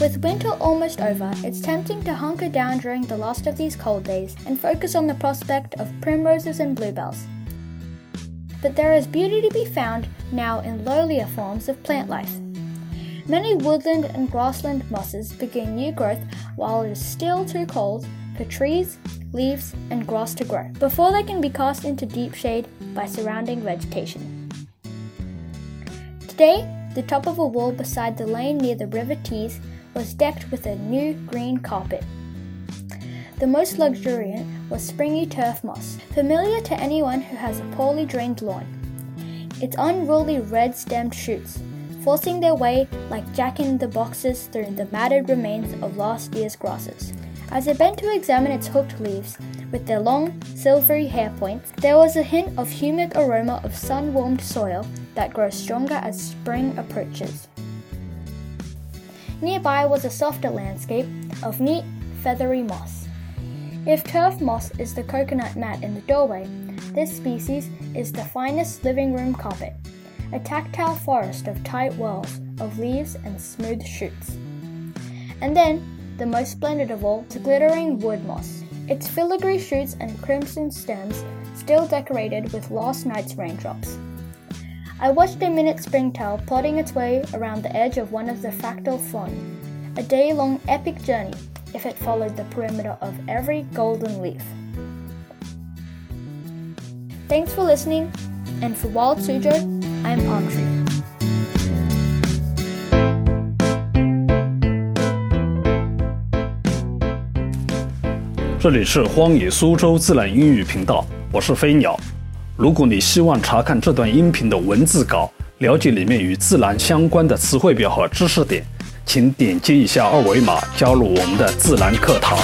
With winter almost over, it's tempting to hunker down during the last of these cold days and focus on the prospect of primroses and bluebells. But there is beauty to be found now in lowlier forms of plant life. Many woodland and grassland mosses begin new growth while it is still too cold for trees, leaves, and grass to grow, before they can be cast into deep shade by surrounding vegetation. Today, the top of a wall beside the lane near the River Tees was decked with a new green carpet. The most luxuriant was springy turf moss, familiar to anyone who has a poorly drained lawn. Its unruly red stemmed shoots, forcing their way like jack in the boxes through the matted remains of last year's grasses. As I bent to examine its hooked leaves, with their long, silvery hair points, there was a hint of humid aroma of sun warmed soil that grows stronger as spring approaches. Nearby was a softer landscape of neat, feathery moss. If turf moss is the coconut mat in the doorway, this species is the finest living room carpet, a tactile forest of tight whorls of leaves and smooth shoots. And then, the most splendid of all, the glittering wood moss, its filigree shoots and crimson stems still decorated with last night's raindrops. I watched a minute springtail plodding its way around the edge of one of the fractal fronds, a day long epic journey if it followed the perimeter of every golden leaf. Thanks for listening, and for Wild Suzhou, I'm Palm Tree. 这里是荒野苏州自然英语频道，我是飞鸟。如果你希望查看这段音频的文字稿，了解里面与自然相关的词汇表和知识点，请点击一下二维码加入我们的自然课堂。